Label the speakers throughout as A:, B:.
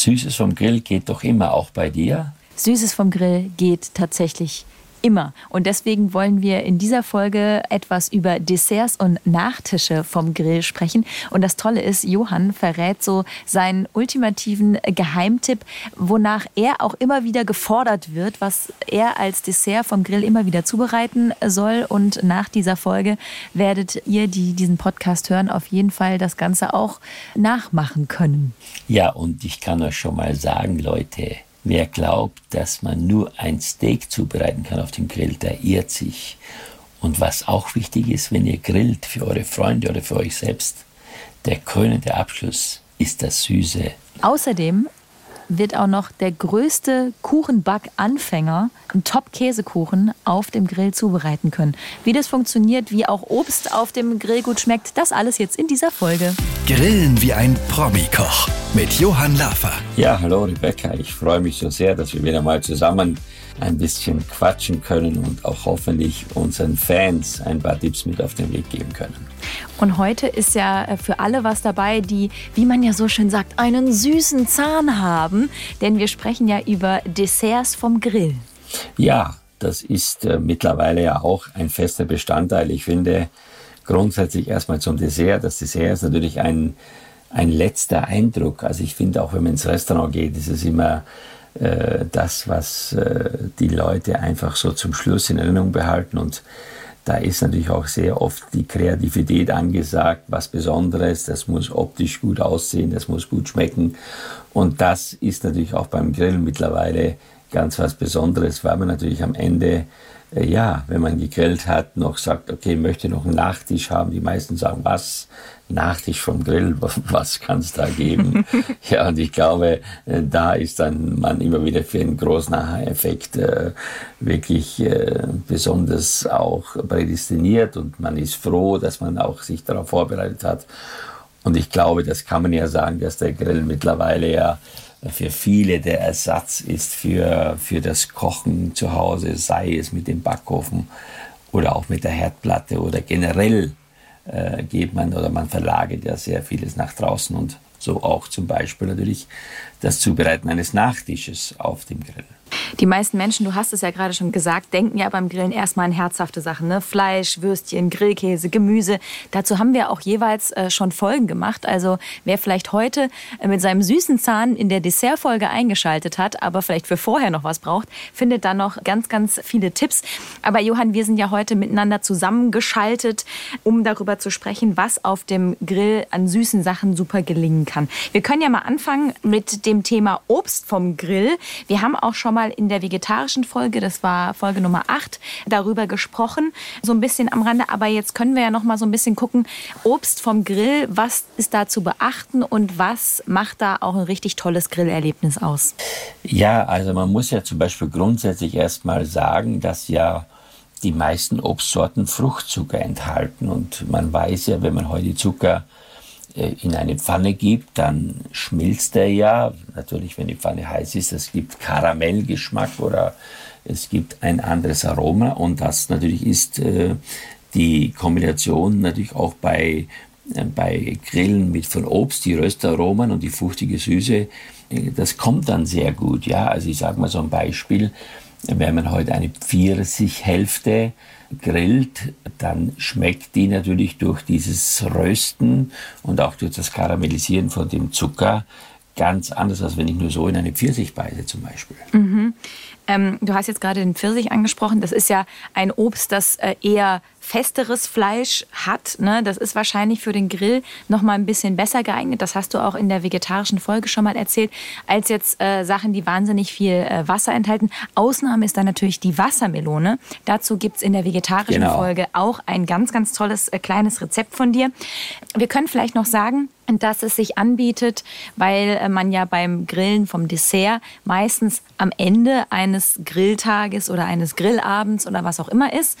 A: Süßes vom Grill geht doch immer auch bei dir.
B: Süßes vom Grill geht tatsächlich Immer. Und deswegen wollen wir in dieser Folge etwas über Desserts und Nachtische vom Grill sprechen. Und das Tolle ist, Johann verrät so seinen ultimativen Geheimtipp, wonach er auch immer wieder gefordert wird, was er als Dessert vom Grill immer wieder zubereiten soll. Und nach dieser Folge werdet ihr, die diesen Podcast hören, auf jeden Fall das Ganze auch nachmachen können.
A: Ja, und ich kann euch schon mal sagen, Leute, Wer glaubt, dass man nur ein Steak zubereiten kann auf dem Grill, der irrt sich. Und was auch wichtig ist, wenn ihr grillt für eure Freunde oder für euch selbst, der krönende Abschluss ist das Süße.
B: Außerdem wird auch noch der größte Kuchenback-Anfänger einen Top-Käsekuchen auf dem Grill zubereiten können. Wie das funktioniert, wie auch Obst auf dem Grill gut schmeckt, das alles jetzt in dieser Folge.
C: Grillen wie ein Promi-Koch mit Johann Laffer.
A: Ja, hallo Rebecca, ich freue mich so sehr, dass wir wieder mal zusammen ein bisschen quatschen können und auch hoffentlich unseren Fans ein paar Tipps mit auf den Weg geben können.
B: Und heute ist ja äh, für alle was dabei, die, wie man ja so schön sagt, einen süßen Zahn haben. Denn wir sprechen ja über Desserts vom Grill.
A: Ja, das ist äh, mittlerweile ja auch ein fester Bestandteil. Ich finde grundsätzlich erstmal zum Dessert. Das Dessert ist natürlich ein, ein letzter Eindruck. Also ich finde auch, wenn man ins Restaurant geht, ist es immer äh, das, was äh, die Leute einfach so zum Schluss in Erinnerung behalten. Und da ist natürlich auch sehr oft die Kreativität angesagt, was Besonderes. Das muss optisch gut aussehen, das muss gut schmecken. Und das ist natürlich auch beim Grillen mittlerweile ganz was Besonderes, weil man natürlich am Ende ja, wenn man gegrillt hat, noch sagt, okay, möchte noch einen Nachtisch haben. Die meisten sagen, was? Nachtisch vom Grill, was kann es da geben? ja, und ich glaube, äh, da ist dann man immer wieder für einen großen Aha-Effekt äh, wirklich äh, besonders auch prädestiniert und man ist froh, dass man auch sich darauf vorbereitet hat. Und ich glaube, das kann man ja sagen, dass der Grill mittlerweile ja für viele der Ersatz ist für, für das Kochen zu Hause, sei es mit dem Backofen oder auch mit der Herdplatte oder generell äh, geht man oder man verlagert ja sehr vieles nach draußen und so auch zum Beispiel natürlich das Zubereiten eines Nachtisches auf dem Grill.
B: Die meisten Menschen, du hast es ja gerade schon gesagt, denken ja beim Grillen erstmal an herzhafte Sachen. Ne? Fleisch, Würstchen, Grillkäse, Gemüse. Dazu haben wir auch jeweils äh, schon Folgen gemacht. Also wer vielleicht heute äh, mit seinem süßen Zahn in der Dessertfolge eingeschaltet hat, aber vielleicht für vorher noch was braucht, findet da noch ganz, ganz viele Tipps. Aber Johann, wir sind ja heute miteinander zusammengeschaltet, um darüber zu sprechen, was auf dem Grill an süßen Sachen super gelingen kann. Wir können ja mal anfangen mit dem Thema Obst vom Grill. Wir haben auch schon mal in der vegetarischen Folge, das war Folge Nummer 8, darüber gesprochen, so ein bisschen am Rande. Aber jetzt können wir ja noch mal so ein bisschen gucken, Obst vom Grill, was ist da zu beachten und was macht da auch ein richtig tolles Grillerlebnis aus?
A: Ja, also man muss ja zum Beispiel grundsätzlich erst mal sagen, dass ja die meisten Obstsorten Fruchtzucker enthalten. Und man weiß ja, wenn man heute Zucker in eine Pfanne gibt, dann schmilzt er ja. Natürlich, wenn die Pfanne heiß ist, es gibt Karamellgeschmack oder es gibt ein anderes Aroma und das natürlich ist äh, die Kombination natürlich auch bei, äh, bei Grillen mit von Obst, die Röstaromen und die fruchtige Süße, äh, das kommt dann sehr gut. Ja, also ich sage mal so ein Beispiel, wenn man heute eine Pfirsichhälfte grillt, dann schmeckt die natürlich durch dieses Rösten und auch durch das Karamellisieren von dem Zucker ganz anders, als wenn ich nur so in eine Pfirsich beiße zum Beispiel.
B: Mhm. Ähm, du hast jetzt gerade den Pfirsich angesprochen. Das ist ja ein Obst, das äh, eher festeres Fleisch hat. Ne? Das ist wahrscheinlich für den Grill noch mal ein bisschen besser geeignet. Das hast du auch in der vegetarischen Folge schon mal erzählt, als jetzt äh, Sachen, die wahnsinnig viel äh, Wasser enthalten. Ausnahme ist dann natürlich die Wassermelone. Dazu gibt es in der vegetarischen genau. Folge auch ein ganz, ganz tolles äh, kleines Rezept von dir. Wir können vielleicht noch sagen, dass es sich anbietet, weil äh, man ja beim Grillen vom Dessert meistens am Ende eines Grilltages oder eines Grillabends oder was auch immer ist,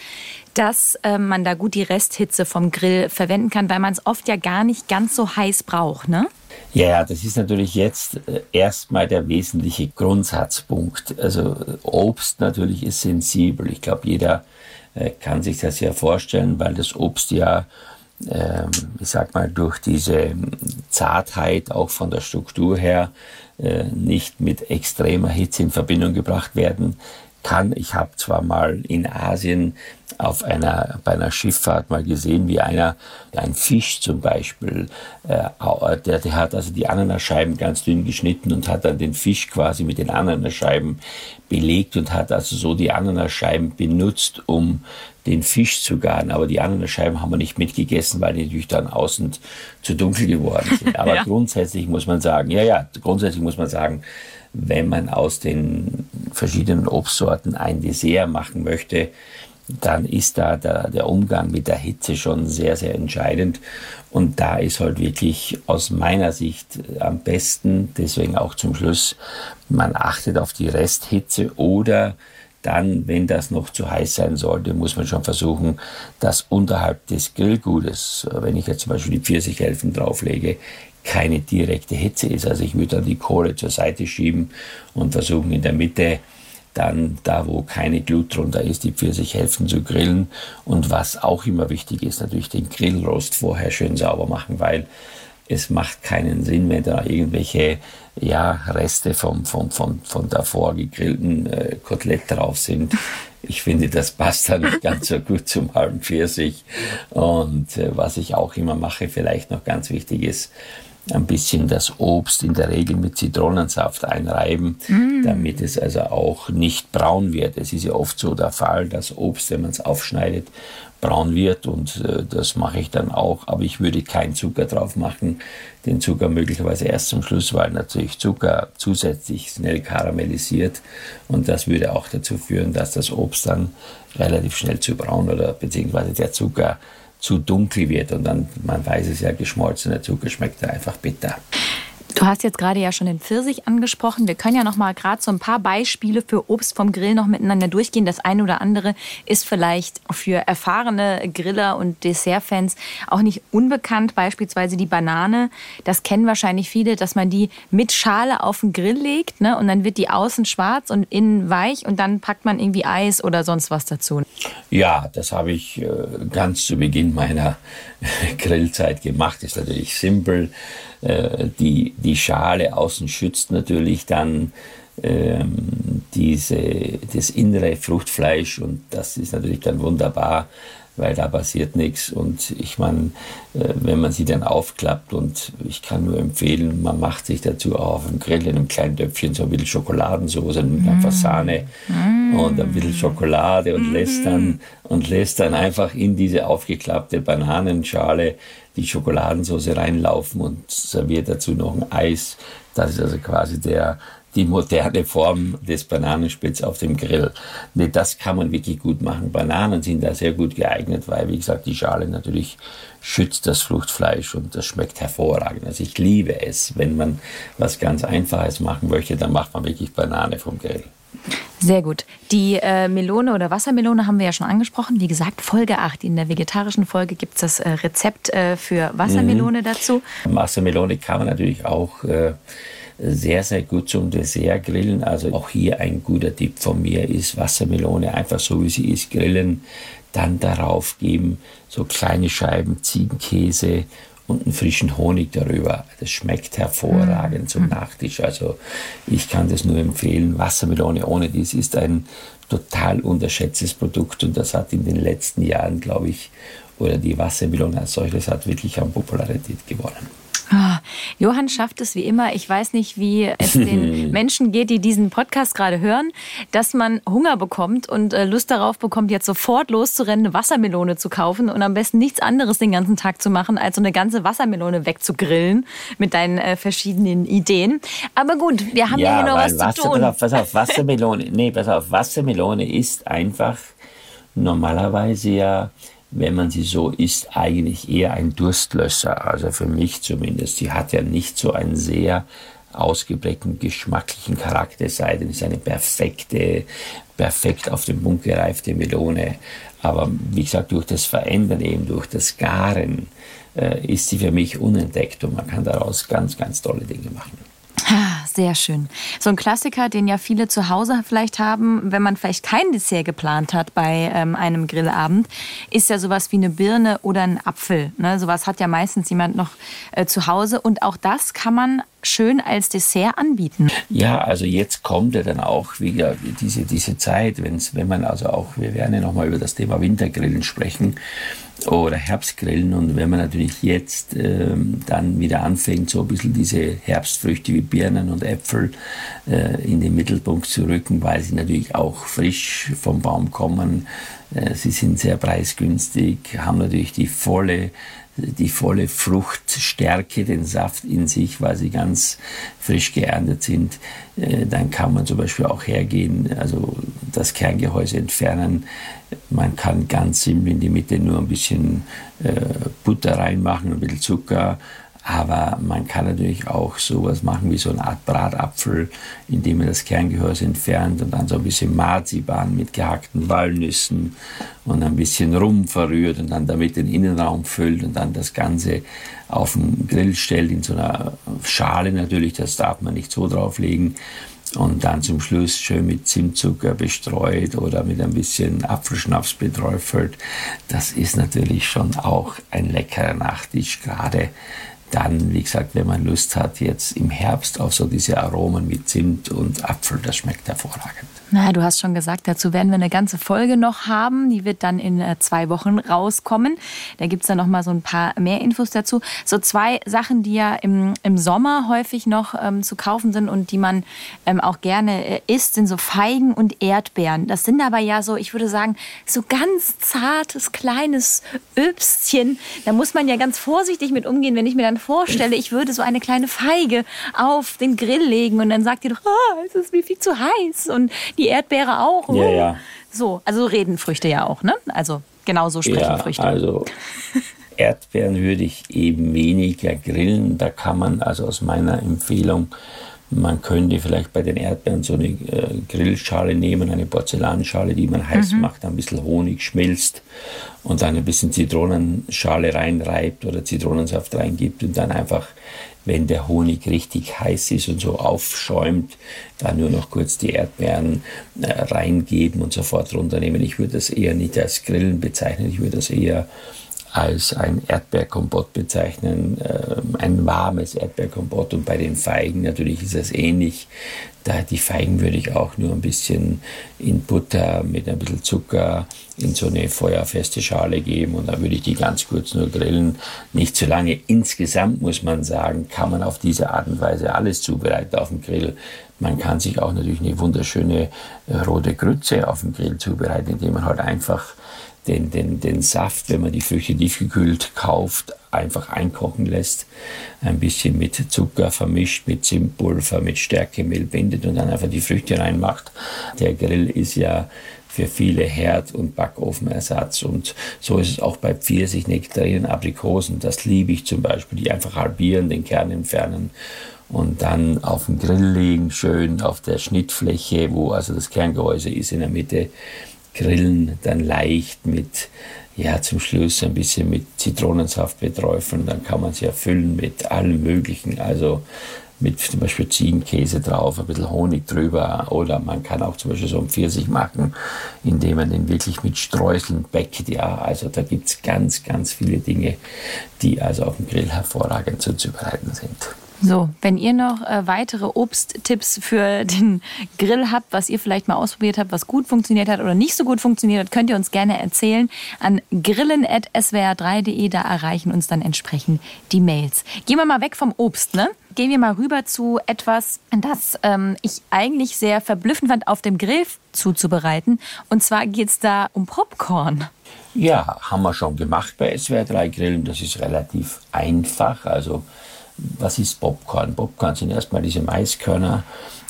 B: dass äh, man da gut die Resthitze vom Grill verwenden kann, weil man es oft ja gar nicht ganz so heiß braucht, ne?
A: Ja, das ist natürlich jetzt äh, erstmal der wesentliche Grundsatzpunkt. Also Obst natürlich ist sensibel. Ich glaube, jeder kann sich das ja vorstellen, weil das Obst ja ähm, ich sag mal, durch diese Zartheit auch von der Struktur her äh, nicht mit extremer Hitze in Verbindung gebracht werden kann. Ich habe zwar mal in Asien auf einer, bei einer Schifffahrt mal gesehen, wie einer, ein Fisch zum Beispiel, äh, der, der hat also die Ananasscheiben ganz dünn geschnitten und hat dann den Fisch quasi mit den Ananasscheiben belegt und hat also so die Ananasscheiben benutzt, um den Fisch zu garen. Aber die Ananasscheiben haben wir nicht mitgegessen, weil die natürlich dann außen zu dunkel geworden sind. Aber ja. grundsätzlich muss man sagen, ja, ja, grundsätzlich muss man sagen, wenn man aus den verschiedenen Obstsorten ein Dessert machen möchte, dann ist da der, der Umgang mit der Hitze schon sehr, sehr entscheidend. Und da ist halt wirklich aus meiner Sicht am besten, deswegen auch zum Schluss, man achtet auf die Resthitze oder dann, wenn das noch zu heiß sein sollte, muss man schon versuchen, dass unterhalb des Grillgutes, wenn ich jetzt zum Beispiel die Pfirsichhälften drauflege, keine direkte Hitze ist. Also ich würde dann die Kohle zur Seite schieben und versuchen in der Mitte dann da, wo keine Glut drunter ist, die Pfirsichhälften zu grillen. Und was auch immer wichtig ist, natürlich den Grillrost vorher schön sauber machen, weil es macht keinen Sinn, wenn da irgendwelche ja, Reste vom, vom, vom, von davor gegrillten äh, Kotelett drauf sind. Ich finde, das passt da nicht ganz so gut zum halben Pfirsich. Und äh, was ich auch immer mache, vielleicht noch ganz wichtig ist, ein bisschen das Obst in der Regel mit Zitronensaft einreiben, mm. damit es also auch nicht braun wird. Es ist ja oft so der Fall, dass Obst, wenn man es aufschneidet, braun wird und äh, das mache ich dann auch, aber ich würde keinen Zucker drauf machen, den Zucker möglicherweise erst zum Schluss, weil natürlich Zucker zusätzlich schnell karamellisiert und das würde auch dazu führen, dass das Obst dann relativ schnell zu braun oder beziehungsweise der Zucker zu dunkel wird und dann, man weiß es ja, geschmolzener Zucker schmeckt einfach bitter.
B: Du hast jetzt gerade ja schon den Pfirsich angesprochen. Wir können ja noch mal gerade so ein paar Beispiele für Obst vom Grill noch miteinander durchgehen. Das eine oder andere ist vielleicht für erfahrene Griller und Dessertfans auch nicht unbekannt. Beispielsweise die Banane. Das kennen wahrscheinlich viele, dass man die mit Schale auf den Grill legt ne? und dann wird die außen schwarz und innen weich und dann packt man irgendwie Eis oder sonst was dazu.
A: Ja, das habe ich äh, ganz zu Beginn meiner Grillzeit gemacht. Ist natürlich simpel äh, die, die Schale außen schützt natürlich dann ähm, diese, das innere Fruchtfleisch und das ist natürlich dann wunderbar, weil da passiert nichts und ich meine, äh, wenn man sie dann aufklappt und ich kann nur empfehlen, man macht sich dazu auch auf dem Grill in einem kleinen Töpfchen so ein bisschen Schokoladensauce, nimmt mm. einfach Sahne mm. und ein bisschen Schokolade und mm. lässt dann und lässt dann einfach in diese aufgeklappte Bananenschale die Schokoladensauce reinlaufen und serviert dazu noch ein Eis. Das ist also quasi der, die moderne Form des Bananenspitz auf dem Grill. Nee, das kann man wirklich gut machen. Bananen sind da sehr gut geeignet, weil, wie gesagt, die Schale natürlich schützt das Fruchtfleisch und das schmeckt hervorragend. Also ich liebe es. Wenn man was ganz Einfaches machen möchte, dann macht man wirklich Banane vom Grill.
B: Sehr gut. Die äh, Melone oder Wassermelone haben wir ja schon angesprochen. Wie gesagt, Folge 8. In der vegetarischen Folge gibt es das äh, Rezept äh, für Wassermelone mhm. dazu.
A: Wassermelone kann man natürlich auch äh, sehr, sehr gut zum Dessert grillen. Also auch hier ein guter Tipp von mir ist Wassermelone einfach so wie sie ist grillen, dann darauf geben so kleine Scheiben Ziegenkäse und einen frischen Honig darüber. Das schmeckt hervorragend mhm. zum Nachtisch. Also ich kann das nur empfehlen. Wassermelone ohne dies ist ein total unterschätztes Produkt und das hat in den letzten Jahren, glaube ich, oder die Wassermelone als solches hat wirklich an Popularität gewonnen.
B: Ah, Johann schafft es wie immer. Ich weiß nicht, wie es den Menschen geht, die diesen Podcast gerade hören, dass man Hunger bekommt und äh, Lust darauf bekommt, jetzt sofort loszurennen, eine Wassermelone zu kaufen und am besten nichts anderes den ganzen Tag zu machen, als so eine ganze Wassermelone wegzugrillen mit deinen äh, verschiedenen Ideen. Aber gut, wir haben ja, ja hier noch was Wasser, zu tun.
A: Pass auf, pass auf, Wassermelone, nee, pass auf, Wassermelone ist einfach normalerweise ja wenn man sie so isst, eigentlich eher ein Durstlösser. Also für mich zumindest. Sie hat ja nicht so einen sehr ausgeprägten geschmacklichen Charakter, sei denn, es ist eine perfekte, perfekt auf den Punkt gereifte Melone. Aber wie gesagt, durch das Verändern eben, durch das Garen, äh, ist sie für mich unentdeckt und man kann daraus ganz, ganz tolle Dinge machen.
B: Sehr schön. So ein Klassiker, den ja viele zu Hause vielleicht haben, wenn man vielleicht kein Dessert geplant hat bei ähm, einem Grillabend, ist ja sowas wie eine Birne oder ein Apfel. Ne? Sowas hat ja meistens jemand noch äh, zu Hause. Und auch das kann man schön als Dessert anbieten.
A: Ja, also jetzt kommt ja dann auch wieder diese, diese Zeit, wenn's, wenn man also auch, wir werden ja nochmal über das Thema Wintergrillen sprechen oder Herbstgrillen und wenn man natürlich jetzt ähm, dann wieder anfängt, so ein bisschen diese Herbstfrüchte wie Birnen und Äpfel äh, in den Mittelpunkt zu rücken, weil sie natürlich auch frisch vom Baum kommen, äh, sie sind sehr preisgünstig, haben natürlich die volle die volle Fruchtstärke, den Saft in sich, weil sie ganz frisch geerntet sind. Äh, dann kann man zum Beispiel auch hergehen, also das Kerngehäuse entfernen. Man kann ganz simpel in die Mitte nur ein bisschen äh, Butter reinmachen, ein bisschen Zucker, aber man kann natürlich auch sowas machen wie so eine Art Bratapfel, indem man das Kerngehäuse entfernt und dann so ein bisschen Marzipan mit gehackten Walnüssen und ein bisschen Rum verrührt und dann damit den Innenraum füllt und dann das Ganze auf den Grill stellt in so einer Schale natürlich, das darf man nicht so drauflegen und dann zum Schluss schön mit Zimtzucker bestreut oder mit ein bisschen Apfelschnaps beträufelt. Das ist natürlich schon auch ein leckerer Nachtisch, gerade dann, wie gesagt, wenn man Lust hat, jetzt im Herbst auf so diese Aromen mit Zimt und Apfel, das schmeckt hervorragend.
B: Na, du hast schon gesagt, dazu werden wir eine ganze Folge noch haben. Die wird dann in äh, zwei Wochen rauskommen. Da gibt es dann noch mal so ein paar mehr Infos dazu. So zwei Sachen, die ja im, im Sommer häufig noch ähm, zu kaufen sind und die man ähm, auch gerne äh, isst, sind so Feigen und Erdbeeren. Das sind aber ja so, ich würde sagen, so ganz zartes, kleines Öbstchen. Da muss man ja ganz vorsichtig mit umgehen, wenn ich mir dann vorstelle, ich würde so eine kleine Feige auf den Grill legen und dann sagt ihr doch, ah, es ist mir viel zu heiß und die Erdbeere auch.
A: Ja, ja.
B: So, also reden Früchte ja auch, ne? Also genauso sprechen
A: ja,
B: Früchte.
A: Also Erdbeeren würde ich eben weniger grillen. Da kann man also aus meiner Empfehlung man könnte vielleicht bei den Erdbeeren so eine äh, Grillschale nehmen, eine Porzellanschale, die man heiß mhm. macht, ein bisschen Honig schmilzt und dann ein bisschen Zitronenschale reinreibt oder Zitronensaft reingibt und dann einfach, wenn der Honig richtig heiß ist und so aufschäumt, dann nur noch kurz die Erdbeeren äh, reingeben und sofort runternehmen. Ich würde das eher nicht als Grillen bezeichnen, ich würde das eher als ein Erdbeerkompott bezeichnen, äh, ein warmes Erdbeerkompott. Und bei den Feigen natürlich ist es ähnlich. Da die Feigen würde ich auch nur ein bisschen in Butter mit ein bisschen Zucker in so eine feuerfeste Schale geben und dann würde ich die ganz kurz nur grillen. Nicht zu lange. Insgesamt muss man sagen, kann man auf diese Art und Weise alles zubereiten auf dem Grill. Man kann sich auch natürlich eine wunderschöne äh, rote Grütze auf dem Grill zubereiten, indem man halt einfach den, den, den Saft, wenn man die Früchte tiefgekühlt kauft, einfach einkochen lässt, ein bisschen mit Zucker vermischt, mit Zimtpulver, mit Stärkemehl bindet und dann einfach die Früchte reinmacht. Der Grill ist ja für viele Herd- und Backofenersatz. Und so ist es auch bei Pfirsich, Nektarinen, Aprikosen. Das liebe ich zum Beispiel, die einfach halbieren, den Kern entfernen und dann auf den Grill legen, schön auf der Schnittfläche, wo also das Kerngehäuse ist in der Mitte grillen, dann leicht mit, ja, zum Schluss ein bisschen mit Zitronensaft beträufeln. Dann kann man sie erfüllen mit allem Möglichen. Also mit zum Beispiel Ziegenkäse drauf, ein bisschen Honig drüber oder man kann auch zum Beispiel so einen Pfirsich machen, indem man den wirklich mit Streuseln bäckt. Ja, also da gibt es ganz, ganz viele Dinge, die also auf dem Grill hervorragend zuzubereiten sind.
B: So, wenn ihr noch äh, weitere Obsttipps für den Grill habt, was ihr vielleicht mal ausprobiert habt, was gut funktioniert hat oder nicht so gut funktioniert hat, könnt ihr uns gerne erzählen an grillen.swr3.de. Da erreichen uns dann entsprechend die Mails. Gehen wir mal weg vom Obst, ne? Gehen wir mal rüber zu etwas, das ähm, ich eigentlich sehr verblüffend fand, auf dem Grill zuzubereiten. Und zwar geht es da um Popcorn.
A: Ja, haben wir schon gemacht bei SWR3 Grillen. Das ist relativ einfach. Also was ist Popcorn? Popcorn sind erstmal diese Maiskörner,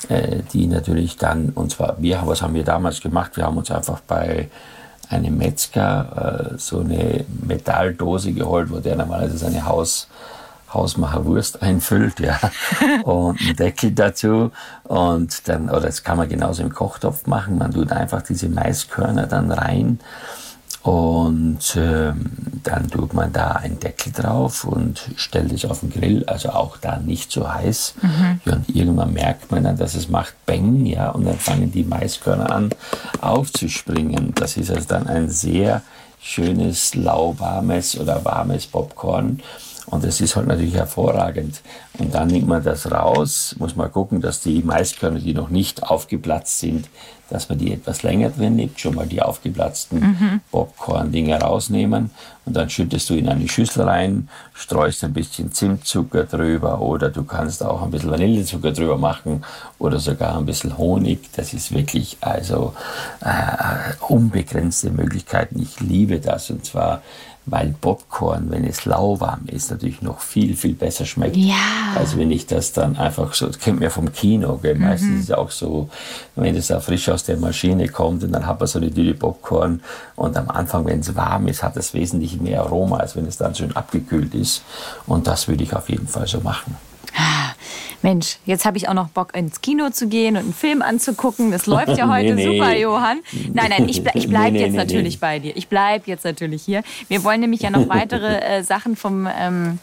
A: äh, die natürlich dann, und zwar, wir, was haben wir damals gemacht? Wir haben uns einfach bei einem Metzger äh, so eine Metalldose geholt, wo der normalerweise seine Haus, Hausmacherwurst einfüllt, ja, und einen Deckel dazu. Und dann, oder das kann man genauso im Kochtopf machen. Man tut einfach diese Maiskörner dann rein Und ähm, dann tut man da einen Deckel drauf und stellt es auf den Grill, also auch da nicht so heiß. Mhm. Ja, und irgendwann merkt man dann, dass es macht Bang, ja, und dann fangen die Maiskörner an aufzuspringen. Das ist also dann ein sehr schönes, lauwarmes oder warmes Popcorn. Und das ist halt natürlich hervorragend. Und dann nimmt man das raus, muss man gucken, dass die Maiskörner, die noch nicht aufgeplatzt sind, dass man die etwas länger drin nimmt, schon mal die aufgeplatzten mhm. Popcorn-Dinger rausnehmen und dann schüttest du in eine Schüssel rein, streust ein bisschen Zimtzucker drüber oder du kannst auch ein bisschen Vanillezucker drüber machen oder sogar ein bisschen Honig. Das ist wirklich also äh, unbegrenzte Möglichkeiten. Ich liebe das und zwar weil Popcorn, wenn es lauwarm ist, natürlich noch viel, viel besser schmeckt,
B: ja.
A: als wenn ich das dann einfach so, das kennt man ja vom Kino, gell? Mhm. meistens ist es auch so, wenn es da frisch aus der Maschine kommt und dann hat man so eine Tüte Popcorn und am Anfang, wenn es warm ist, hat es wesentlich mehr Aroma, als wenn es dann schön abgekühlt ist und das würde ich auf jeden Fall so machen.
B: Ah, Mensch, jetzt habe ich auch noch Bock ins Kino zu gehen und einen Film anzugucken. Das läuft ja heute nee, nee. super, Johann. Nein, nein, ich, ich bleibe nee, jetzt natürlich bei dir. Ich bleibe jetzt natürlich hier. Wir wollen nämlich ja noch weitere äh, Sachen vom ähm,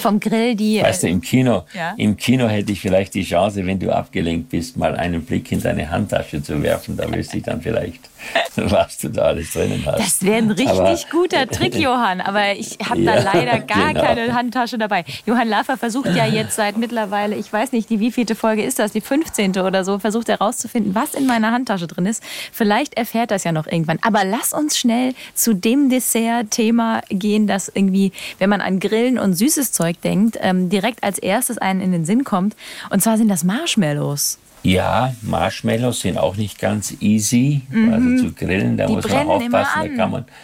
B: vom Grill, die.
A: Weißt du, im Kino, ja? im Kino hätte ich vielleicht die Chance, wenn du abgelenkt bist, mal einen Blick in deine Handtasche zu werfen. Da wüsste ich dann vielleicht, was du da alles drinnen hast.
B: Das wäre ein richtig aber, guter Trick, Johann. Aber ich habe ja, da leider gar genau. keine Handtasche dabei. Johann Laffer versucht ja jetzt seit mittlerweile, ich weiß nicht, die wievielte Folge ist das, die 15. oder so, versucht herauszufinden, was in meiner Handtasche drin ist. Vielleicht erfährt das ja noch irgendwann. Aber lass uns schnell zu dem Dessert-Thema gehen, das irgendwie, wenn man an Grillen und süßes Zeug denkt, ähm, direkt als erstes einen in den Sinn kommt. Und zwar sind das Marshmallows.
A: Ja, Marshmallows sind auch nicht ganz easy, mhm. also zu grillen, da Die muss man aufpassen, da kann man.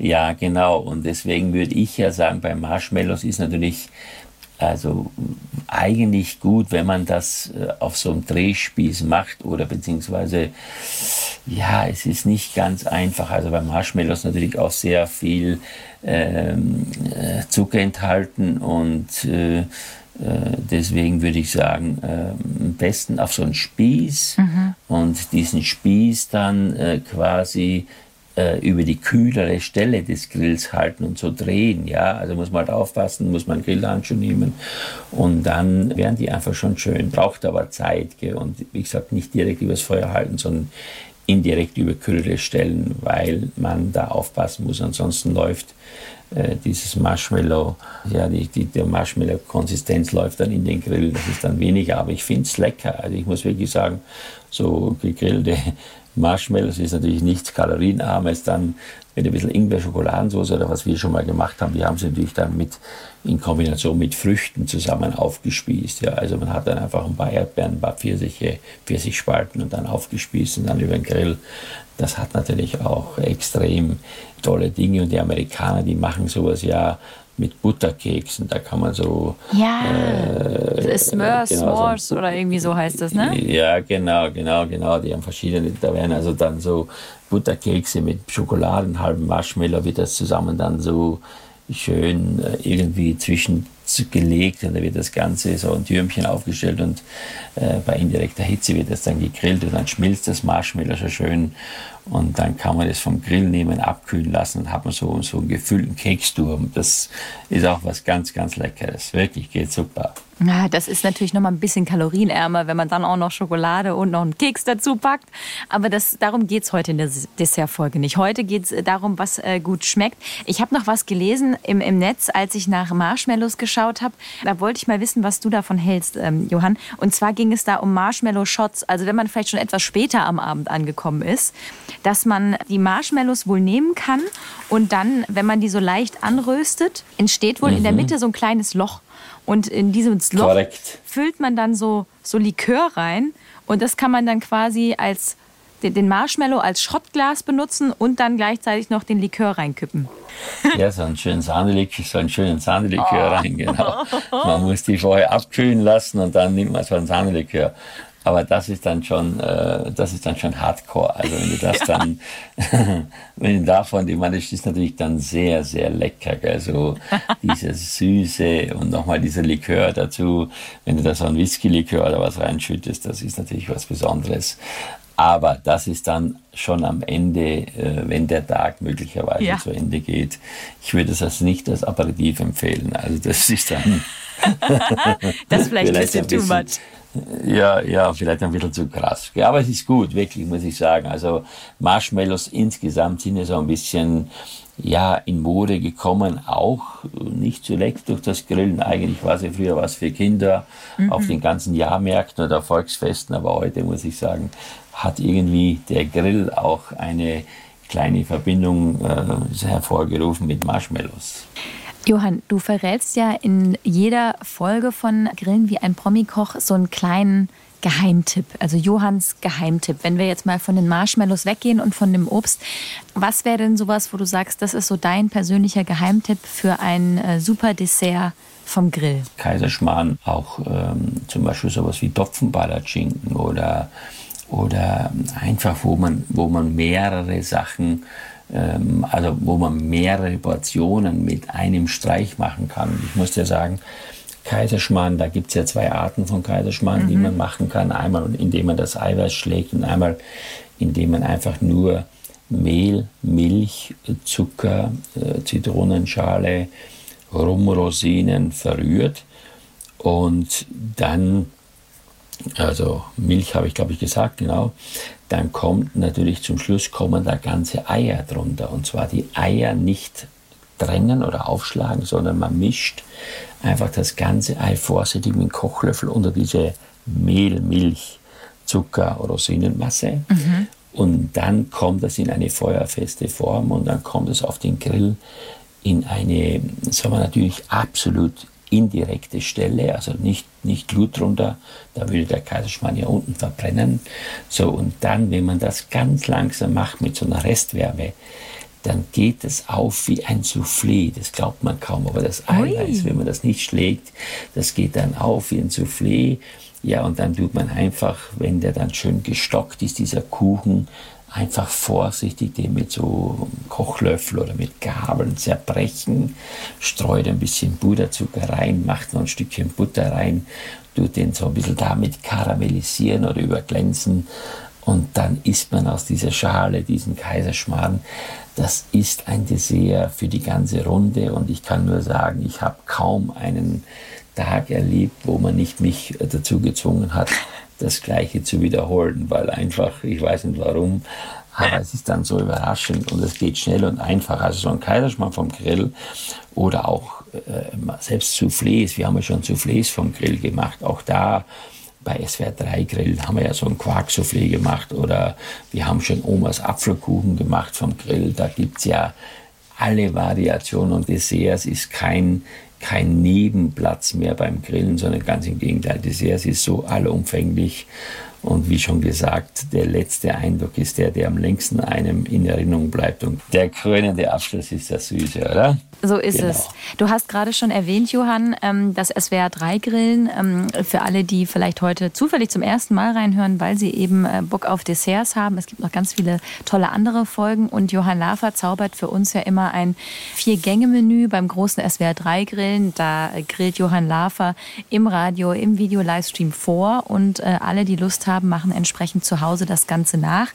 A: Ja, genau. Und deswegen würde ich ja sagen, bei Marshmallows ist natürlich also eigentlich gut, wenn man das äh, auf so einem Drehspieß macht oder beziehungsweise ja, es ist nicht ganz einfach. Also bei Marshmallows natürlich auch sehr viel ähm, äh, Zucker enthalten und äh, äh, deswegen würde ich sagen, äh, am besten auf so einen Spieß mhm. und diesen Spieß dann äh, quasi äh, über die kühlere Stelle des Grills halten und so drehen. Ja, also muss man halt aufpassen, muss man Grillhandschuh nehmen und dann werden die einfach schon schön. Braucht aber Zeit gell? und wie gesagt nicht direkt übers Feuer halten, sondern indirekt über kühlere Stellen, weil man da aufpassen muss. Ansonsten läuft äh, dieses Marshmallow, ja, die, die, der Marshmallow-Konsistenz läuft dann in den Grill. Das ist dann weniger, aber ich finde es lecker. Also ich muss wirklich sagen, so gegrillte Marshmallows ist natürlich nichts Kalorienarmes. Dann mit ein bisschen Ingwer-Schokoladensauce oder was wir schon mal gemacht haben. Wir haben sie natürlich dann mit, in Kombination mit Früchten zusammen aufgespießt. Ja, also man hat dann einfach ein paar Erdbeeren, ein paar Pfirsiche, Pfirsichspalten und dann aufgespießt und dann über den Grill. Das hat natürlich auch extrem tolle Dinge und die Amerikaner, die machen sowas ja mit Butterkeksen. Da kann man so.
B: Ja, äh, Smurs, genau, so, oder irgendwie so heißt das, ne?
A: Ja, genau, genau, genau. Die haben verschiedene. Da werden also dann so Butterkekse mit Schokoladen, halben Marshmallow, wird das zusammen dann so schön äh, irgendwie zwischen gelegt und da wird das Ganze so ein Türmchen aufgestellt und äh, bei indirekter Hitze wird das dann gegrillt und dann schmilzt das Marshmallow so schön und dann kann man das vom Grill nehmen, abkühlen lassen und hat man so, so einen gefüllten Keksturm. Das ist auch was ganz, ganz Leckeres. Wirklich geht super.
B: Ja, das ist natürlich noch mal ein bisschen kalorienärmer, wenn man dann auch noch Schokolade und noch einen Keks dazu packt. Aber das, darum geht es heute in der Dessertfolge nicht. Heute geht es darum, was äh, gut schmeckt. Ich habe noch was gelesen im, im Netz, als ich nach Marshmallows geschaut habe. Da wollte ich mal wissen, was du davon hältst, ähm, Johann. Und zwar ging es da um Marshmallow-Shots. Also wenn man vielleicht schon etwas später am Abend angekommen ist, dass man die Marshmallows wohl nehmen kann und dann, wenn man die so leicht anröstet, entsteht wohl mhm. in der mhm. Mitte so ein kleines Loch. Und in dieses Loch Korrekt. füllt man dann so, so Likör rein. Und das kann man dann quasi als den Marshmallow als Schrottglas benutzen und dann gleichzeitig noch den Likör reinkippen.
A: Ja, so einen schönen Sahnelikör, so einen schönen Sahnelikör oh. rein, genau. Man muss die vorher abkühlen lassen und dann nimmt man so einen Sahnelikör. Aber das ist dann schon, äh, das ist dann schon Hardcore. Also wenn du das ja. dann, wenn du davon, ich meine, das ist natürlich dann sehr, sehr lecker. Gell? So dieses Süße und nochmal dieser Likör dazu. Wenn du da so ein Whisky-Likör oder was reinschüttest, das ist natürlich was Besonderes. Aber das ist dann schon am Ende, äh, wenn der Tag möglicherweise ja. zu Ende geht. Ich würde das nicht als Aperitif empfehlen. Also das ist dann.
B: das ist vielleicht, vielleicht ein bisschen too much.
A: Ja, ja, vielleicht ein bisschen zu krass. Aber es ist gut, wirklich, muss ich sagen. Also Marshmallows insgesamt sind ja so ein bisschen ja, in Mode gekommen, auch nicht zuletzt durch das Grillen. Eigentlich war sie früher was für Kinder mhm. auf den ganzen Jahrmärkten oder Volksfesten, aber heute muss ich sagen, hat irgendwie der Grill auch eine kleine Verbindung äh, hervorgerufen mit Marshmallows.
B: Johann, du verrätst ja in jeder Folge von Grillen wie ein Promikoch so einen kleinen Geheimtipp, also Johanns Geheimtipp. Wenn wir jetzt mal von den Marshmallows weggehen und von dem Obst, was wäre denn sowas, wo du sagst, das ist so dein persönlicher Geheimtipp für ein äh, super Dessert vom Grill?
A: Kaiserschmarrn, auch ähm, zum Beispiel sowas wie Topfenballerschinken oder oder einfach, wo man, wo man mehrere Sachen, also wo man mehrere Portionen mit einem Streich machen kann. Ich muss dir sagen, Kaiserschmarrn, da gibt es ja zwei Arten von Kaiserschmarrn, mhm. die man machen kann. Einmal, indem man das Eiweiß schlägt und einmal, indem man einfach nur Mehl, Milch, Zucker, äh, Zitronenschale, Rum, Rosinen verrührt und dann also Milch habe ich glaube ich gesagt, genau. Dann kommt natürlich zum Schluss kommen da ganze Eier drunter. Und zwar die Eier nicht trennen oder aufschlagen, sondern man mischt einfach das ganze Ei vorsichtig mit dem Kochlöffel unter diese Mehl, Milch, Zucker, Rosinenmasse. Mhm. Und dann kommt es in eine feuerfeste Form und dann kommt es auf den Grill in eine, sagen wir natürlich absolut indirekte Stelle, also nicht, nicht Glut drunter, da würde der Kaiserschmarrn ja unten verbrennen. So, und dann, wenn man das ganz langsam macht mit so einer Restwärme, dann geht es auf wie ein Soufflé. Das glaubt man kaum, aber das Eiweiß, wenn man das nicht schlägt, das geht dann auf wie ein Soufflé. Ja, und dann tut man einfach, wenn der dann schön gestockt ist, dieser Kuchen, einfach vorsichtig den mit so Kochlöffel oder mit Gabeln zerbrechen, streut ein bisschen Puderzucker rein, macht noch ein Stückchen Butter rein, tut den so ein bisschen damit karamellisieren oder überglänzen und dann isst man aus dieser Schale diesen Kaiserschmarrn. Das ist ein Dessert für die ganze Runde und ich kann nur sagen, ich habe kaum einen Tag erlebt, wo man nicht mich dazu gezwungen hat, das Gleiche zu wiederholen, weil einfach, ich weiß nicht warum, aber es ist dann so überraschend und es geht schnell und einfach. Also so ein Kaiserschmarrn vom Grill oder auch äh, selbst Soufflés. Wir haben ja schon Soufflés vom Grill gemacht. Auch da bei SWR 3 Grill haben wir ja so ein Quark-Soufflé gemacht oder wir haben schon Omas Apfelkuchen gemacht vom Grill. Da gibt's ja alle Variationen und Desserts ist kein kein Nebenplatz mehr beim Grillen, sondern ganz im Gegenteil. Dessert ist so allumfänglich und wie schon gesagt, der letzte Eindruck ist der, der am längsten einem in Erinnerung bleibt. Und der krönende Abschluss ist das Süße, oder?
B: So ist genau. es. Du hast gerade schon erwähnt, Johann, ähm, das SWR 3 Grillen. Ähm, für alle, die vielleicht heute zufällig zum ersten Mal reinhören, weil sie eben äh, Bock auf Desserts haben. Es gibt noch ganz viele tolle andere Folgen. Und Johann Lafer zaubert für uns ja immer ein Vier-Gänge-Menü beim großen SWR 3 Grillen. Da grillt Johann Lafer im Radio, im Video-Livestream vor. Und äh, alle, die Lust haben, machen entsprechend zu Hause das Ganze nach.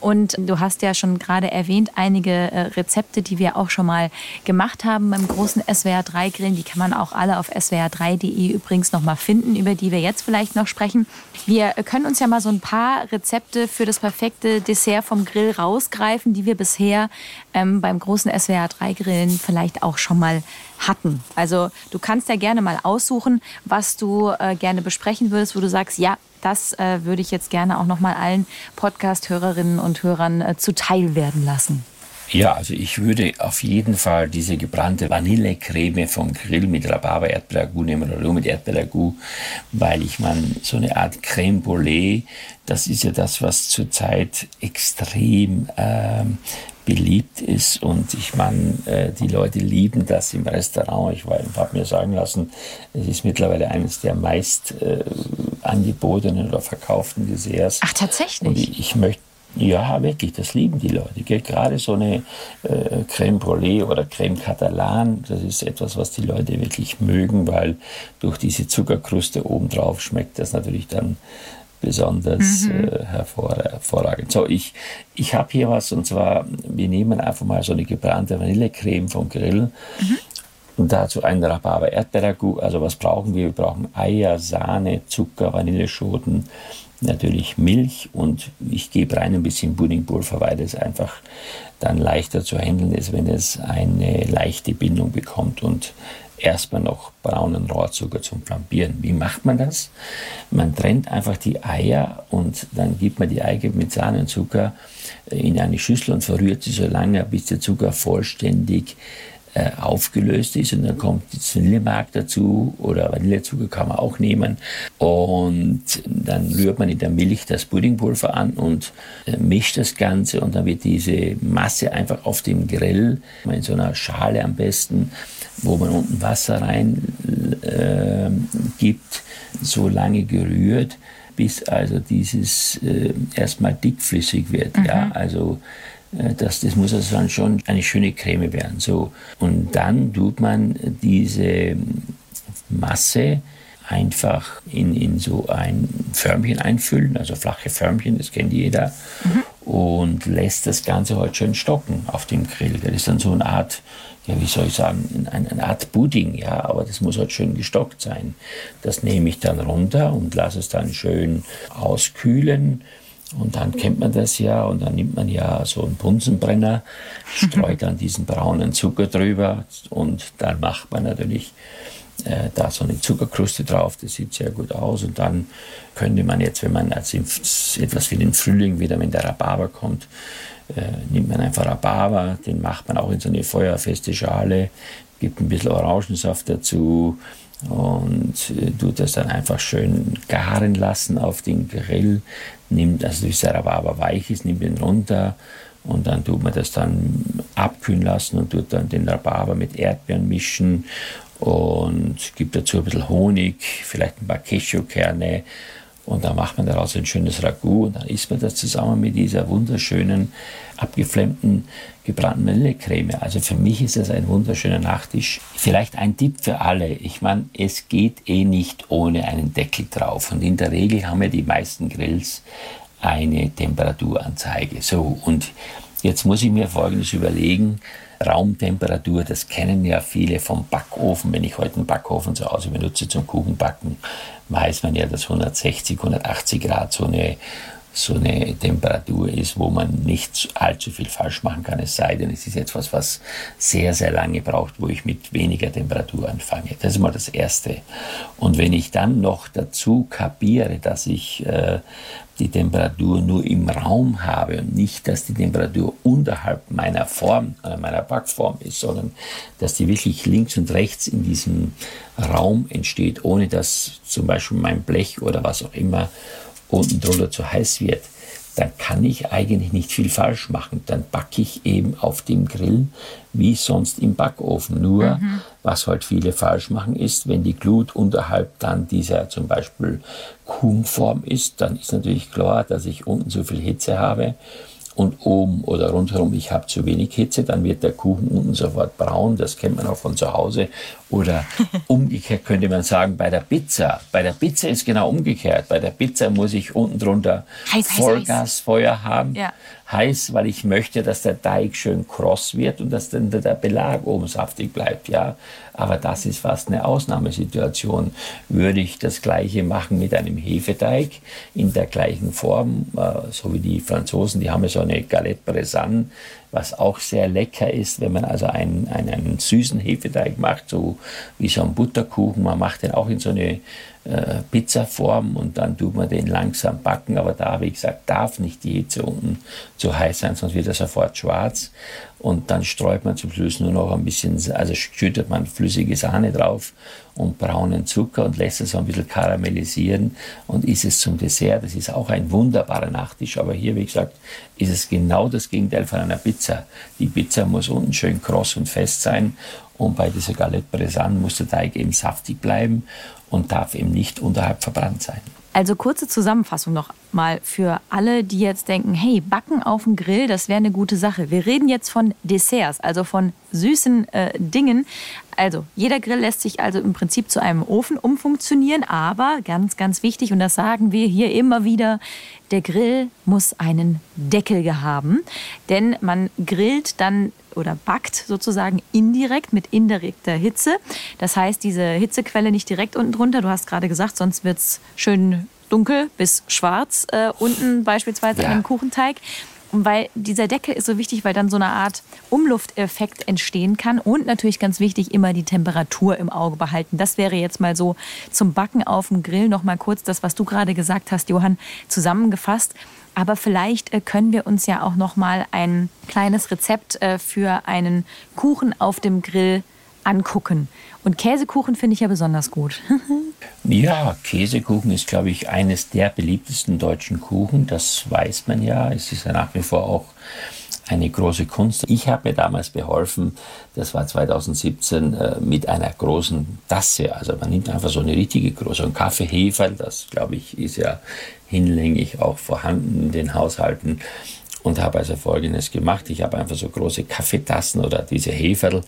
B: Und du hast ja schon gerade erwähnt, einige äh, Rezepte, die wir auch schon mal gemacht haben haben beim großen SWR 3 Grillen. Die kann man auch alle auf swr3.de übrigens noch mal finden, über die wir jetzt vielleicht noch sprechen. Wir können uns ja mal so ein paar Rezepte für das perfekte Dessert vom Grill rausgreifen, die wir bisher ähm, beim großen SWR 3 Grillen vielleicht auch schon mal hatten. Also du kannst ja gerne mal aussuchen, was du äh, gerne besprechen würdest, wo du sagst, ja, das äh, würde ich jetzt gerne auch noch mal allen Podcast-Hörerinnen und Hörern äh, zuteil werden lassen.
A: Ja, also ich würde auf jeden Fall diese gebrannte Vanillecreme vom Grill mit Rhabarber, Erdbeerragout nehmen oder nur mit Erdbeerragout, weil ich meine, so eine Art Creme Brûlée, das ist ja das, was zurzeit extrem ähm, beliebt ist und ich meine, äh, die Leute lieben das im Restaurant. Ich habe mir sagen lassen, es ist mittlerweile eines der meist äh, angebotenen oder verkauften Desserts.
B: Ach, tatsächlich?
A: Und ich, ich möchte ja, wirklich, das lieben die Leute. Gell? Gerade so eine äh, Creme Brûlée oder Creme Catalan, das ist etwas, was die Leute wirklich mögen, weil durch diese Zuckerkruste obendrauf schmeckt das natürlich dann besonders mhm. äh, hervor, hervorragend. So, ich, ich habe hier was und zwar, wir nehmen einfach mal so eine gebrannte Vanillecreme vom Grill. Mhm. Und dazu ein Rhabarber Erdbeerragout. Also was brauchen wir? Wir brauchen Eier, Sahne, Zucker, Vanilleschoten, natürlich Milch und ich gebe rein ein bisschen Puddingpulver, weil es einfach dann leichter zu handeln ist, wenn es eine leichte Bindung bekommt und erstmal noch braunen Rohrzucker zum Flambieren. Wie macht man das? Man trennt einfach die Eier und dann gibt man die Eigelb mit Sahne in eine Schüssel und verrührt sie so lange, bis der Zucker vollständig äh, aufgelöst ist und dann kommt das Vanillemark dazu oder Vanillezucker kann man auch nehmen und dann rührt man in der Milch das Puddingpulver an und äh, mischt das Ganze und dann wird diese Masse einfach auf dem Grill in so einer Schale am besten, wo man unten Wasser rein äh, gibt, so lange gerührt, bis also dieses äh, erstmal dickflüssig wird. Mhm. Ja, also äh, das, das muss also dann schon eine schöne Creme werden. So. Und dann tut man diese Masse einfach in, in so ein Förmchen einfüllen, also flache Förmchen, das kennt jeder, mhm. und lässt das Ganze halt schön stocken auf dem Grill. Das ist dann so eine Art, ja, wie soll ich sagen, eine, Art Pudding, ja, aber das muss halt schön gestockt sein. Das nehme ich dann runter und lasse es dann schön auskühlen und dann kennt man das ja und dann nimmt man ja so einen Bunsenbrenner, streut dann diesen braunen Zucker drüber und dann macht man natürlich äh, da so eine Zuckerkruste drauf, das sieht sehr gut aus und dann könnte man jetzt, wenn man also etwas wie den Frühling wieder, wenn der Rhabarber kommt, äh, nimmt man einfach Rhabarber, den macht man auch in so eine feuerfeste Schale, gibt ein bisschen Orangensaft dazu, und äh, tut das dann einfach schön garen lassen auf den Grill, nimmt, also bis der Rhabarber weich ist, nimmt ihn runter und dann tut man das dann abkühlen lassen und tut dann den Rhabarber mit Erdbeeren mischen und gibt dazu ein bisschen Honig, vielleicht ein paar Cashewkerne und dann macht man daraus ein schönes Ragout und dann isst man das zusammen mit dieser wunderschönen, abgeflammten, gebrannten Vanillecreme. Also für mich ist das ein wunderschöner Nachtisch. Vielleicht ein Tipp für alle. Ich meine, es geht eh nicht ohne einen Deckel drauf. Und in der Regel haben ja die meisten Grills eine Temperaturanzeige. So, und jetzt muss ich mir Folgendes überlegen. Raumtemperatur, das kennen ja viele vom Backofen. Wenn ich heute einen Backofen zu Hause benutze zum Kuchenbacken, weiß man ja, dass 160, 180 Grad so eine, so eine Temperatur ist, wo man nicht allzu viel falsch machen kann, es sei denn, es ist etwas, was sehr, sehr lange braucht, wo ich mit weniger Temperatur anfange. Das ist mal das Erste. Und wenn ich dann noch dazu kapiere, dass ich äh, die Temperatur nur im Raum habe und nicht, dass die Temperatur unterhalb meiner Form, äh, meiner Backform ist, sondern dass die wirklich links und rechts in diesem Raum entsteht, ohne dass zum Beispiel mein Blech oder was auch immer unten drunter zu heiß wird dann kann ich eigentlich nicht viel falsch machen. Dann backe ich eben auf dem Grill wie sonst im Backofen. Nur, mhm. was halt viele falsch machen, ist, wenn die Glut unterhalb dann dieser zum Beispiel Kuchenform ist, dann ist natürlich klar, dass ich unten so viel Hitze habe und oben oder rundherum ich habe zu wenig Hitze, dann wird der Kuchen unten sofort braun. Das kennt man auch von zu Hause. Oder umgekehrt könnte man sagen, bei der Pizza. Bei der Pizza ist genau umgekehrt. Bei der Pizza muss ich unten drunter heiß, Vollgasfeuer heiß. haben. Ja. Heiß, weil ich möchte, dass der Teig schön kross wird und dass dann der Belag oben saftig bleibt. Ja, aber das ist fast eine Ausnahmesituation. Würde ich das Gleiche machen mit einem Hefeteig in der gleichen Form, äh, so wie die Franzosen, die haben ja so eine Galette Brezanne, was auch sehr lecker ist, wenn man also einen, einen, einen süßen Hefeteig macht, so wie so ein Butterkuchen. Man macht den auch in so eine äh, Pizzaform und dann tut man den langsam backen. Aber da, wie gesagt, darf nicht die Hitze unten zu heiß sein, sonst wird er sofort schwarz. Und dann streut man zum Schluss nur noch ein bisschen, also schüttet man flüssige Sahne drauf und braunen Zucker und lässt es so ein bisschen karamellisieren und isst es zum Dessert. Das ist auch ein wunderbarer Nachtisch, aber hier, wie gesagt, ist es genau das Gegenteil von einer Pizza. Die Pizza muss unten schön kross und fest sein und bei dieser Galette Bresane muss der Teig eben saftig bleiben und darf eben nicht unterhalb verbrannt sein.
B: Also kurze Zusammenfassung noch mal für alle, die jetzt denken, hey, Backen auf dem Grill, das wäre eine gute Sache. Wir reden jetzt von Desserts, also von süßen äh, Dingen. Also jeder Grill lässt sich also im Prinzip zu einem Ofen umfunktionieren, aber ganz, ganz wichtig, und das sagen wir hier immer wieder, der Grill muss einen Deckel haben, denn man grillt dann oder backt sozusagen indirekt mit indirekter Hitze. Das heißt, diese Hitzequelle nicht direkt unten drunter. Du hast gerade gesagt, sonst wird es schön dunkel bis schwarz äh, unten beispielsweise ja. in einem Kuchenteig. Und weil dieser Deckel ist so wichtig, weil dann so eine Art Umlufteffekt entstehen kann. Und natürlich ganz wichtig, immer die Temperatur im Auge behalten. Das wäre jetzt mal so zum Backen auf dem Grill noch mal kurz das, was du gerade gesagt hast, Johann, zusammengefasst. Aber vielleicht äh, können wir uns ja auch noch mal ein kleines Rezept äh, für einen Kuchen auf dem Grill angucken. Und Käsekuchen finde ich ja besonders gut.
A: ja, Käsekuchen ist, glaube ich, eines der beliebtesten deutschen Kuchen. Das weiß man ja. Es ist ja nach wie vor auch eine große Kunst. Ich habe mir damals beholfen, das war 2017, äh, mit einer großen Tasse. Also man nimmt einfach so eine richtige große Kaffeehefe, das glaube ich ist ja hinlänglich auch vorhanden in den Haushalten und habe also Folgendes gemacht. Ich habe einfach so große Kaffeetassen oder diese Heferl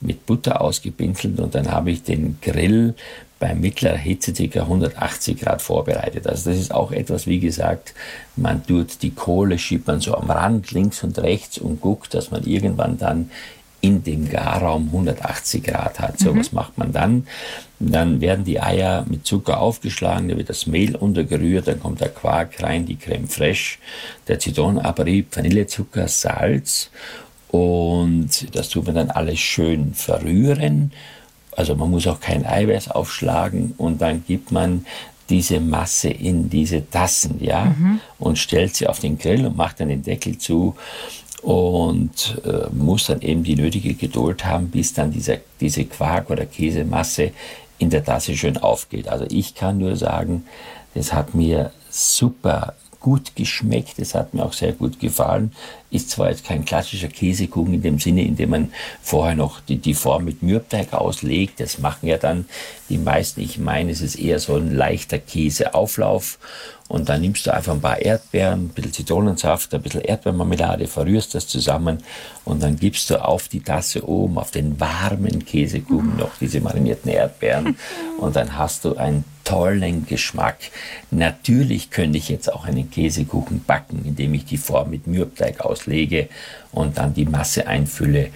A: mit Butter ausgebinselt und dann habe ich den Grill bei mittlerer Hitze ca. 180 Grad vorbereitet. Also das ist auch etwas, wie gesagt, man tut die Kohle, schiebt man so am Rand links und rechts und guckt, dass man irgendwann dann in dem Garraum 180 Grad hat. So, mhm. was macht man dann? Dann werden die Eier mit Zucker aufgeschlagen, da wird das Mehl untergerührt, dann kommt der Quark rein, die Creme fraiche, der Zitronenabrieb, Vanillezucker, Salz und das tut man dann alles schön verrühren. Also man muss auch kein Eiweiß aufschlagen und dann gibt man diese Masse in diese Tassen, ja, mhm. und stellt sie auf den Grill und macht dann den Deckel zu und äh, muss dann eben die nötige Geduld haben, bis dann dieser, diese Quark- oder Käsemasse in der Tasse schön aufgeht. Also ich kann nur sagen, das hat mir super gut geschmeckt, es hat mir auch sehr gut gefallen. Ist zwar jetzt kein klassischer Käsekuchen in dem Sinne, in dem man vorher noch die, die Form mit Mürbteig auslegt. Das machen ja dann die meisten. Ich meine, es ist eher so ein leichter Käseauflauf. Und dann nimmst du einfach ein paar Erdbeeren, ein bisschen Zitronensaft, ein bisschen Erdbeermarmelade, verrührst das zusammen und dann gibst du auf die Tasse oben, auf den warmen Käsekuchen noch diese marinierten Erdbeeren und dann hast du einen tollen Geschmack. Natürlich könnte ich jetzt auch einen Käsekuchen backen, indem ich die Form mit Mürbteig auslege und dann die Masse einfülle.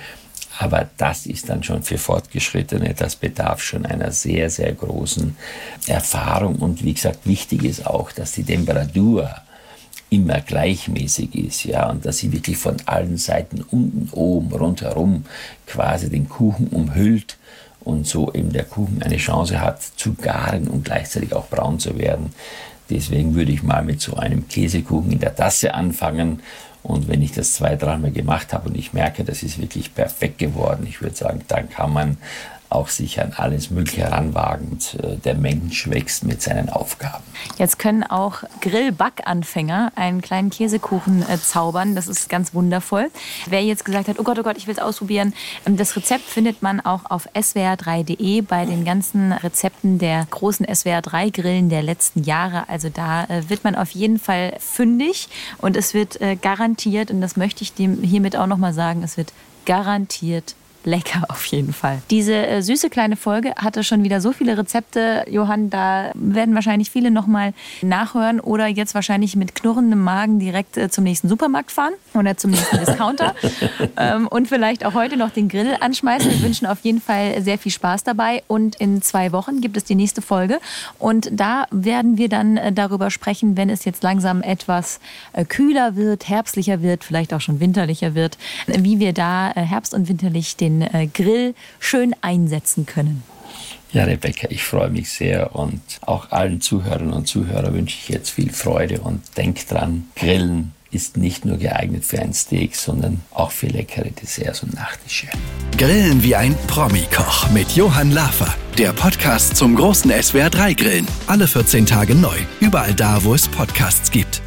A: Aber das ist dann schon für Fortgeschrittene, das bedarf schon einer sehr, sehr großen Erfahrung. Und wie gesagt, wichtig ist auch, dass die Temperatur immer gleichmäßig ist, ja, und dass sie wirklich von allen Seiten unten, oben, rundherum quasi den Kuchen umhüllt und so eben der Kuchen eine Chance hat zu garen und gleichzeitig auch braun zu werden. Deswegen würde ich mal mit so einem Käsekuchen in der Tasse anfangen und wenn ich das zwei, dreimal gemacht habe und ich merke, das ist wirklich perfekt geworden, ich würde sagen, dann kann man auch sich an alles Mögliche heranwagen. Äh, der Mensch wächst mit seinen Aufgaben.
B: Jetzt können auch Grillbackanfänger einen kleinen Käsekuchen äh, zaubern. Das ist ganz wundervoll. Wer jetzt gesagt hat, oh Gott, oh Gott, ich will es ausprobieren, ähm, das Rezept findet man auch auf swr3.de bei den ganzen Rezepten der großen SWR3-Grillen der letzten Jahre. Also da äh, wird man auf jeden Fall fündig und es wird äh, garantiert, und das möchte ich dem hiermit auch nochmal sagen, es wird garantiert lecker auf jeden Fall. Diese äh, süße kleine Folge hatte schon wieder so viele Rezepte, Johann, da werden wahrscheinlich viele nochmal nachhören oder jetzt wahrscheinlich mit knurrendem Magen direkt äh, zum nächsten Supermarkt fahren oder zum nächsten Discounter ähm, und vielleicht auch heute noch den Grill anschmeißen. Wir wünschen auf jeden Fall sehr viel Spaß dabei und in zwei Wochen gibt es die nächste Folge und da werden wir dann äh, darüber sprechen, wenn es jetzt langsam etwas äh, kühler wird, herbstlicher wird, vielleicht auch schon winterlicher wird, wie wir da äh, herbst- und winterlich den den äh, Grill schön einsetzen können.
A: Ja, Rebecca, ich freue mich sehr und auch allen Zuhörern und Zuhörern wünsche ich jetzt viel Freude und denkt dran, Grillen ist nicht nur geeignet für ein Steak, sondern auch für leckere Desserts und Nachtische.
C: Grillen wie ein Promi-Koch mit Johann Lafer. Der Podcast zum großen SWR3 Grillen. Alle 14 Tage neu. Überall da, wo es Podcasts gibt.